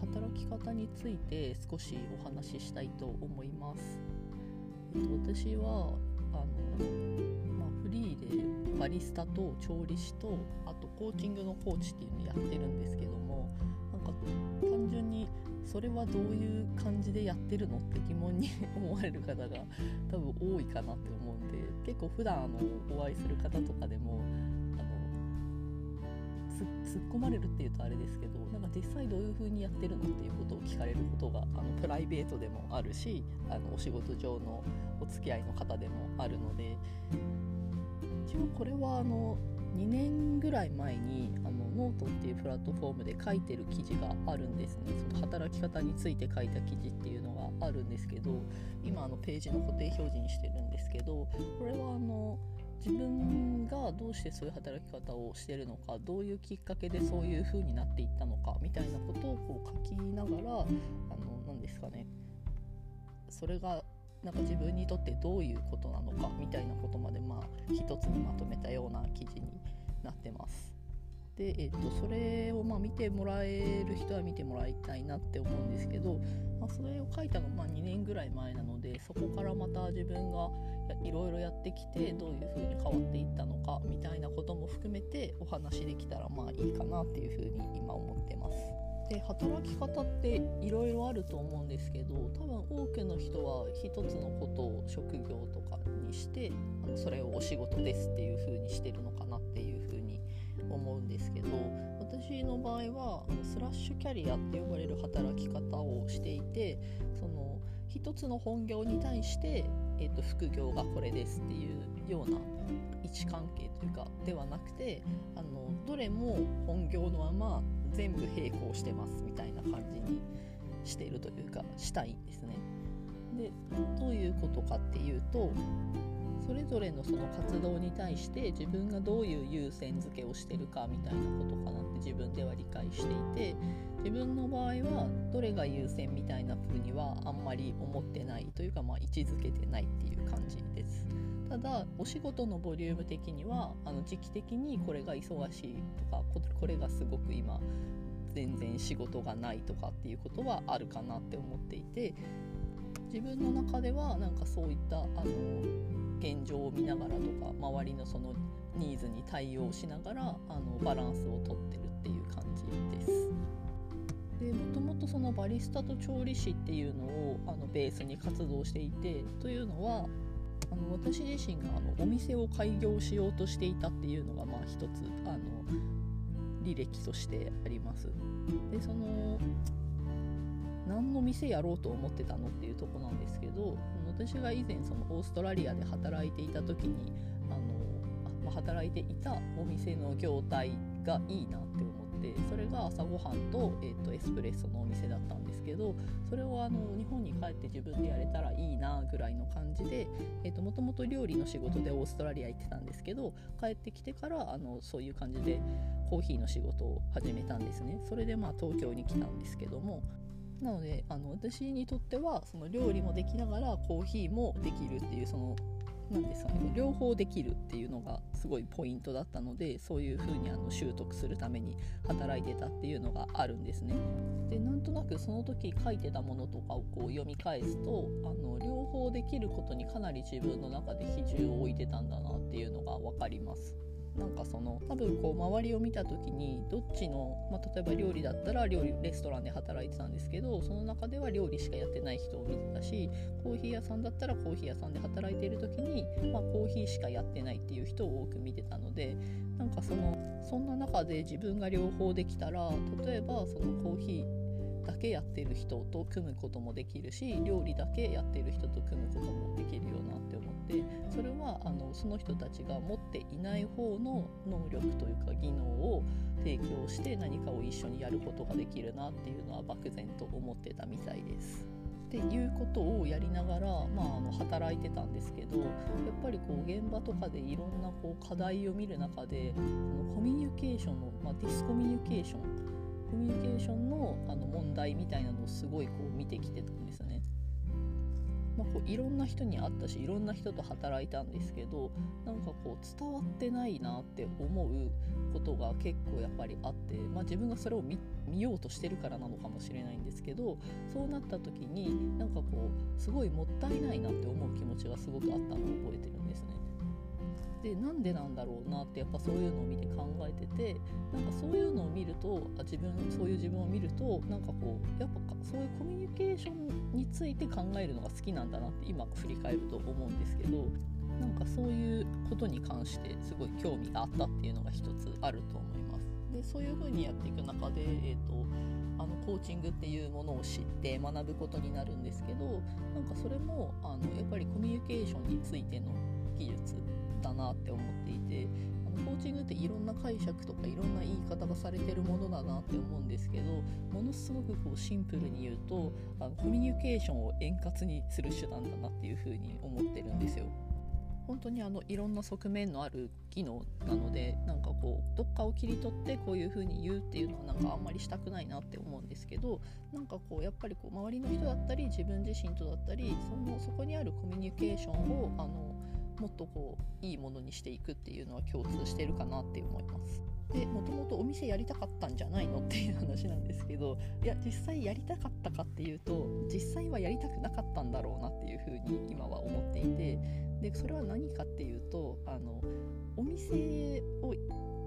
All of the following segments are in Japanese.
働き方について少しお話ししたいと思います。えっと、私はあの、まあ、フリーでバリスタと調理師とあとコーチングのコーチっていうのをやってるんですけどもなんか単純にそれはどういう感じでやってるのって疑問に思われる方が多分多いかなって思うんで結構普段あのお会いする方とかでも突っ込まれるっていうとあれですけどなんか実際どういう風にやってるのっていうことを聞かれることがあのプライベートでもあるしあのお仕事上のお付き合いの方でもあるので一応これはあの2年ぐらい前にあのノートっていうプラットフォームで書いてる記事があるんですね。その働き方について書いた記事っていうのがあるんですけど今あのページの固定表示にしてるんですけどこれはあの自分がどうしてそういう働き方をしてるのかどういうきっかけでそういう風になっていったのかみたいなことをこう書きながらあの何ですかねそれがなんか自分にとってどういうことなのかみたいなことまでまあ一つにまとめたような記事になってます。で、えーと、それをま見てもらえる人は見てもらいたいなって思うんですけど、まあ、それを書いたのがま2年ぐらい前なのでそこからまた自分がいろいろやってきてどういう風に変わっていったのかみたいなことも含めてお話できたらまあいいかなっていう風に今思ってます。で働き方っていろいろあると思うんですけど多分多くの人は一つのことを職業とかにしてそれをお仕事ですっていう風にしてるのかなっていう思うんですけど私の場合はスラッシュキャリアって呼ばれる働き方をしていてその一つの本業に対して、えーと、副業がこれですっていうような位置関係というかではなくてあのどれも本業のまま全部並行してますみたいな感じにしているというかしたいんですね。でどういうことかっていうとそれぞれのその活動に対して自分がどういう優先付けをしてるかみたいなことかなって自分では理解していて自分の場合はどれが優先みたいな風にはあんまり思ってないというかまあ位置づけてないっていう感じです。ただお仕事のボリューム的にはあの時期的にこれが忙しいとかこれがすごく今全然仕事がないとかっていうことはあるかなって思っていて自分の中ではなんかそういったあの現状を見ながらとか周りのそのニーズに対応しながらあのバランスをとってるっていう感じです。でもともとそのバリスタと調理師っていうのをあのベースに活動していてというのはあの私自身があのお店を開業しようとしていたっていうのがまあ一つあの履歴としてあります。でその何の店やろうと思ってたのっていうとこなんですけど私が以前そのオーストラリアで働いていた時にあの、ま、働いていたお店の業態がいいなって思ってそれが朝ごはんと,、えーと、エスプレッソのお店だったんですけどそれをあの日本に帰って自分でやれたらいいなぐらいの感じでもともと料理の仕事でオーストラリア行ってたんですけど帰ってきてからあのそういう感じでコーヒーの仕事を始めたんですね。それでまあ東京に来たんですけども。なのであの私にとってはその料理もできながらコーヒーもできるっていうその何ですかね両方できるっていうのがすごいポイントだったのでそういう風にあの習得するために働いてたっていうのがあるんですね。でなんとなくその時書いてたものとかをこう読み返すとあの両方できることにかなり自分の中で比重を置いてたんだなっていうのが分かります。なんかその多分こう周りを見た時にどっちの、まあ、例えば料理だったら料理レストランで働いてたんですけどその中では料理しかやってない人を見てたしコーヒー屋さんだったらコーヒー屋さんで働いている時に、まあ、コーヒーしかやってないっていう人を多く見てたのでなんかそのそんな中で自分が両方できたら例えばそのコーヒーだけやってる人と組むこともできるし料理だけやってる人と組むこともできるよなって思ってそれはあのその人たちが持っていない方の能力というか技能を提供して何かを一緒にやることができるなっていうのは漠然と思ってたみたいです。っていうことをやりながら、まあ、あの働いてたんですけどやっぱりこう現場とかでいろんなこう課題を見る中でそのコミュニケーションの、まあ、ディスコミュニケーションコミュニケーションのあの問題みたいなのをすごいこう見てきてたんですね。まあ、こういろんな人に会ったしいろんな人と働いたんですけどなんかこう伝わってないなって思うことが結構やっぱりあって、まあ、自分がそれを見ようとしてるからなのかもしれないんですけどそうなった時になんかこうすごいもったいないなって思う気持ちがすごくあったのを覚えてるんですね。でなんでなんだろうなってやっぱそういうのを見て考えててなんかそういうのを見るとあ自分そういう自分を見るとなんかこうやっぱそういうコミュニケーションについて考えるのが好きなんだなって今振り返ると思うんですけどなんかそういうことに関してすごい興味があったっていうのが一つあると思います。でそういう風にやっていく中で、えーと、あのコーチングっていうものを知って学ぶことになるんですけどなんかそれもあのやっぱりコミュニケーションについての技術だなって思っていてあのコーチングっていろんな解釈とかいろんな言い方がされてるものだなって思うんですけどものすごくこうシンプルに言うとあのコミュニケーションを円滑にする手段だなっていうふうに思ってるんですよ。本当にあのいろんな側面のある機能なのでなんかこうどっかを切り取ってこういう風に言うっていうのはなんかあんまりしたくないなって思うんですけどなんかこうやっぱりこう周りの人だったり自分自身とだったりそのそこにあるコミュニケーションをあのもっとこういいものにしていくっていうのは共通してるかなって思います。でもともとお店やりたかったんじゃないのっていう話なんですけどいや実際やりたかったかっていうと実際はやりたくなかったんだろうなっていうふうに今は思っていてでそれは何かっていうとあのお店を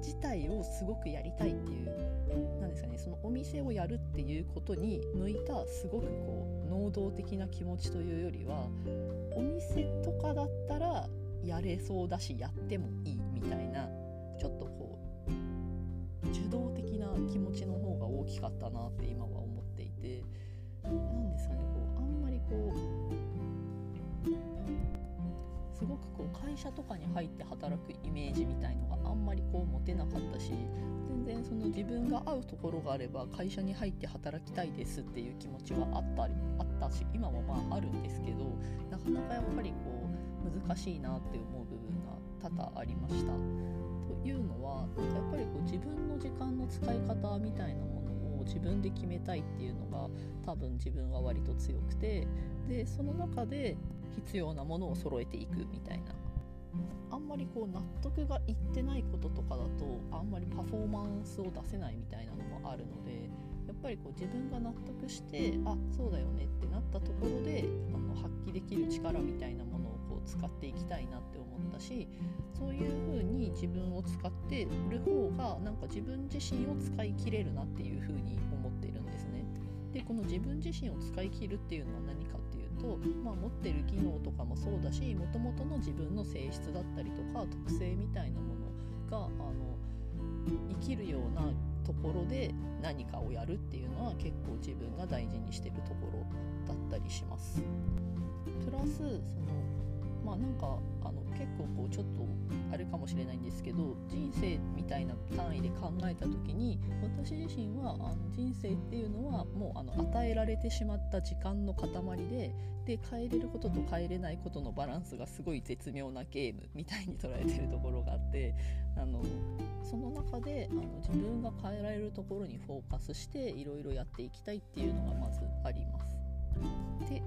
自体をすごくやりたいっていうなんですかねそのお店をやるっていうことに向いたすごくこう能動的な気持ちというよりはお店とかだったらやれそうだしやってもいいみたいなちょっとこう受動的な気持ちの方が大きかったなって今は思っていて何ですかねこうあんまりこうすごくこう会社とかに入って働くイメージみたいのがあんまりこう持てなかったし全然その自分が合うところがあれば会社に入って働きたいですっていう気持ちはあったりあったし今もまああるんですけどなかなかやっぱりこう難しいなって思う部分が多々ありました。というのはやっぱりこう自分の時間の使い方みたいなものを自分で決めたいっていうのが多分自分は割と強くてでその中で必要なものを揃えていくみたいなあんまりこう納得がいってないこととかだとあんまりパフォーマンスを出せないみたいなのもあるのでやっぱりこう自分が納得してあそうだよねってなったところであの発揮できる力みたいなもの使っていきたいなって思ったしそういう風に自分を使ってる方がなんか自分自身を使い切れるなっていう風に思ってるんですね。でこの自分自身を使い切るっていうのは何かっていうと、まあ、持ってる技能とかもそうだしもともとの自分の性質だったりとか特性みたいなものがあの生きるようなところで何かをやるっていうのは結構自分が大事にしてるところだったりします。プラスそのまあなんかあの結構こうちょっとあれかもしれないんですけど人生みたいな単位で考えた時に私自身はあの人生っていうのはもうあの与えられてしまった時間の塊でで変えれることと変えれないことのバランスがすごい絶妙なゲームみたいに捉えてるところがあってあのその中であの自分が変えられるところにフォーカスしていろいろやっていきたいっていうのがまずあります。で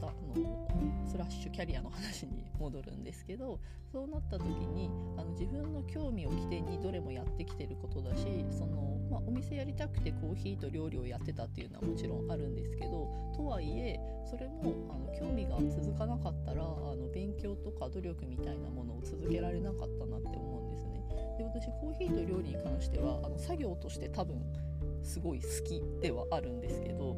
たあのスラッシュキャリアの話に戻るんですけどそうなった時にあの自分の興味を起点にどれもやってきてることだしその、まあ、お店やりたくてコーヒーと料理をやってたっていうのはもちろんあるんですけどとはいえそれもあの興味が続かなかったらあの勉強とか努力みたいなものを続けられなかったなって思うんですね。で私コーヒーと料理に関してはあの作業として多分すごい好きではあるんですけど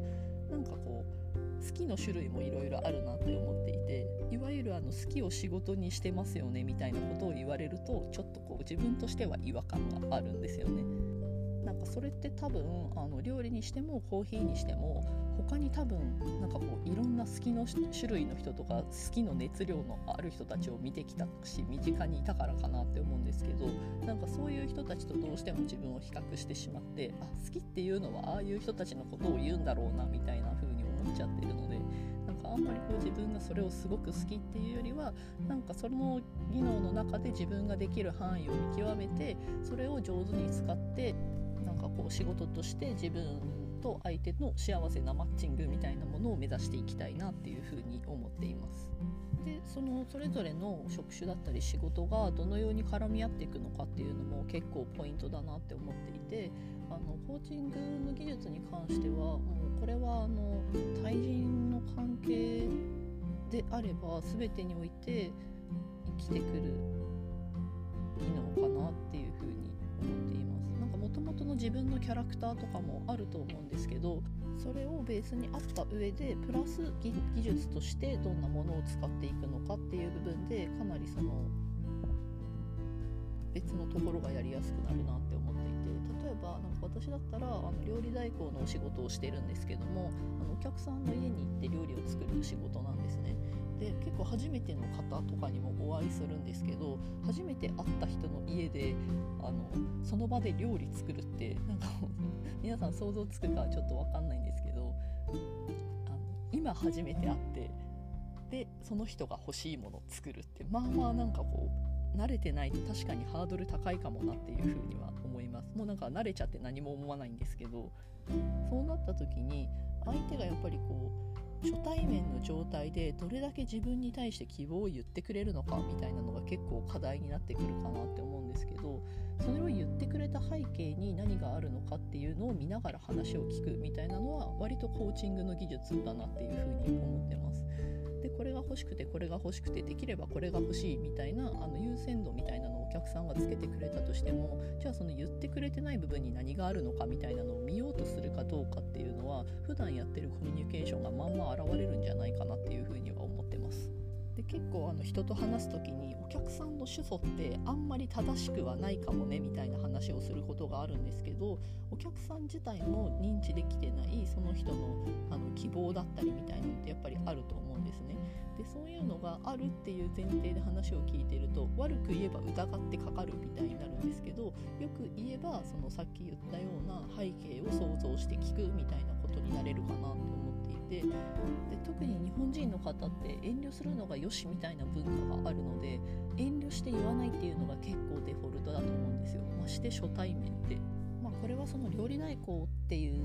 なんかこう好きの種類もいろいろあるなって思っていていわゆるあの好きを仕事にしてますよねみたいなことを言われるとちょっとこう自分としては違和感があるんですよね。なんかそれって多分あの料理にしてもコーヒーにしても他に多分なんかこういろんな好きの種類の人とか好きの熱量のある人たちを見てきたし身近にいたからかなって思うんですけどなんかそういう人たちとどうしても自分を比較してしまってあ好きっていうのはああいう人たちのことを言うんだろうなみたいな風に思っちゃってるのでなんかあんまりこう自分がそれをすごく好きっていうよりはなんかその技能の中で自分ができる範囲を見極めてそれを上手に使ってなんかこう仕事として自分と相手の幸せなマッチングみたいなものを目指していきたいなっていうふうに思っています。でそのそれぞれの職種だったり仕事がどのように絡み合っていくのかっていうのも結構ポイントだなって思っていてあのコーチングの技術に関してはもうこれはあの対人の関係であれば全てにおいて生きてくる機能かなっていうふうに元の自分のキャラクターとかもあると思うんですけどそれをベースにあった上でプラス技術としてどんなものを使っていくのかっていう部分でかなりその別のところがやりやすくなるなって思っていて例えばなんか私だったらあの料理代行のお仕事をしてるんですけどもあのお客さんの家に行って料理を作る仕事なんですね。で結構初めての方とかにもお会いするんですけど初めて会った人の家であのその場で料理作るってなんか皆さん想像つくかちょっと分かんないんですけどあの今初めて会ってでその人が欲しいものを作るってまあまあなんかこう慣れてないと確かにハードル高いかもなっていうふうには思います。もうなんか慣れちゃって何も思わないんですけどそうなった時に相手がやっぱりこう初対面の状態でどれだけ自分に対して希望を言ってくれるのかみたいなのが結構課題になってくるかなって思うんですけどそれを言ってくれた背景に何があるのかっていうのを見ながら話を聞くみたいなのは割とコーチングの技術だなっていうふうに思ってます。でこれが欲しくてこれが欲しくてできればこれが欲しいみたいなあの優先度みたいなのをお客さんがつけてくれたとしてもじゃあその言ってくれてない部分に何があるのかみたいなのを見ようとするかどうかっていうのは普段やってるコミュニケーションがまんま現れるんじゃないかなっていうふうには思ってます。で結構あの人と話す時にお客さんの主訴ってあんまり正しくはないかもねみたいな話をすることがあるんですけどお客さん自体も認知できてないその人のあの希望だったりみたいなのってやっぱりあると思ですね。でそういうのがあるっていう前提で話を聞いてると悪く言えば疑ってかかるみたいになるんですけどよく言えばそのさっき言ったような背景を想像して聞くみたいなことになれるかなと思っていてで特に日本人の方って遠慮するのがよしみたいな文化があるので遠慮して言わないっていうのが結構デフォルトだと思うんですよまして初対面って。まあ、これはその料理代行っていう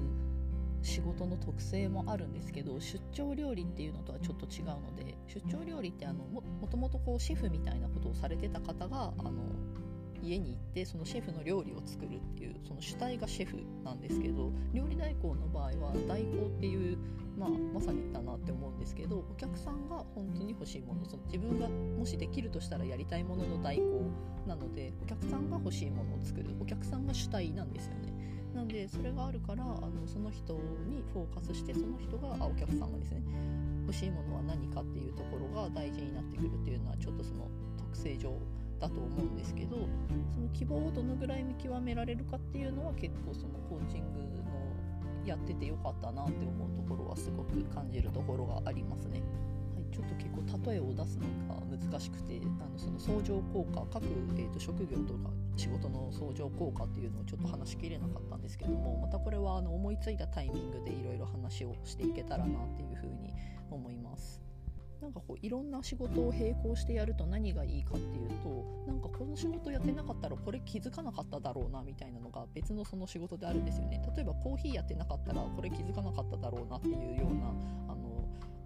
仕事の特性もあるんですけど出張料理っていうのとはちょっと違うので出張料理ってあのもともとこうシェフみたいなことをされてた方があの家に行ってそのシェフの料理を作るっていうその主体がシェフなんですけど料理代行の場合は代行っていう、まあ、まさにだなって思うんですけどお客さんが本当に欲しいものその自分がもしできるとしたらやりたいものの代行なのでお客さんが欲しいものを作るお客さんが主体なんですよね。なんでそれがあるからあのその人にフォーカスしてその人があお客さんがですね欲しいものは何かっていうところが大事になってくるっていうのはちょっとその特性上だと思うんですけどその希望をどのぐらい見極められるかっていうのは結構そのコーチングのやっててよかったなって思うところはすごく感じるところがありますね。ちょっと結構例えを出すのが難しくてあのその相乗効果各、えーと、職業とか仕事の相乗効果っていうのをちょっと話しきれなかったんですけどもまたこれはあの思いついたタイミングでいろいろ話をしていけたらなっていうふうに思います。なんかこういろんな仕事を並行してやると何がいいかっていうとなんかこの仕事やってなかったらこれ気づかなかっただろうなみたいなのが別のその仕事であるんですよね例えばコーヒーやってなかったらこれ気づかなかっただろうなっていうようなあの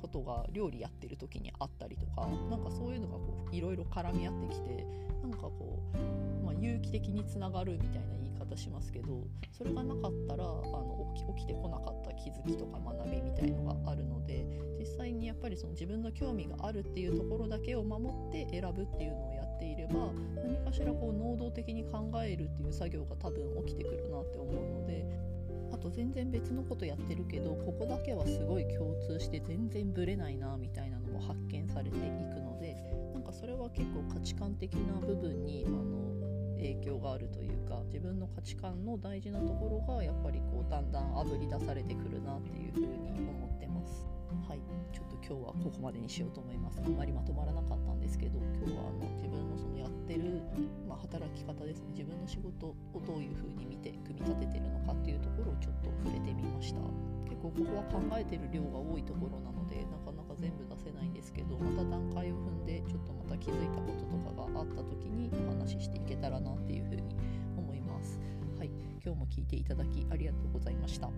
ことが料理やってる時にあったりとかなんかそういうのがこういろいろ絡み合ってきてなんかこう、まあ、有機的につながるみたいな言い方しますけどそれがなかったらあの起き起きてこなかった気づきとか学びみたいのがあるので実際にやっぱりその自分の興味があるっていうところだけを守って選ぶっていうのをやっていれば何かしらこう能動的に考えるっていう作業が多分起きてくるなって思うのでと全然別のことやってるけどここだけはすごい共通して全然ブレないなみたいなのも発見されていくのでなんかそれは結構価値観的な部分にあの影響があるというか自分の価値観の大事なところがやっぱりこうだんだんあぶり出されてくるなっていうふうに思ってます。はい。ちょっと今日はここまでにしようと思います。あんまりまとまらなかったんですけど今日はあの自分のそのやってる、まあ、働き方ですね。自分の仕事をどういうふうに見てちょっと触れてみました。結構ここは考えてる量が多いところなのでなかなか全部出せないんですけどまた段階を踏んでちょっとまた気づいたこととかがあった時にお話ししていけたらなっていうふうに思います。はい。今日も聞いていただきありがとうございました。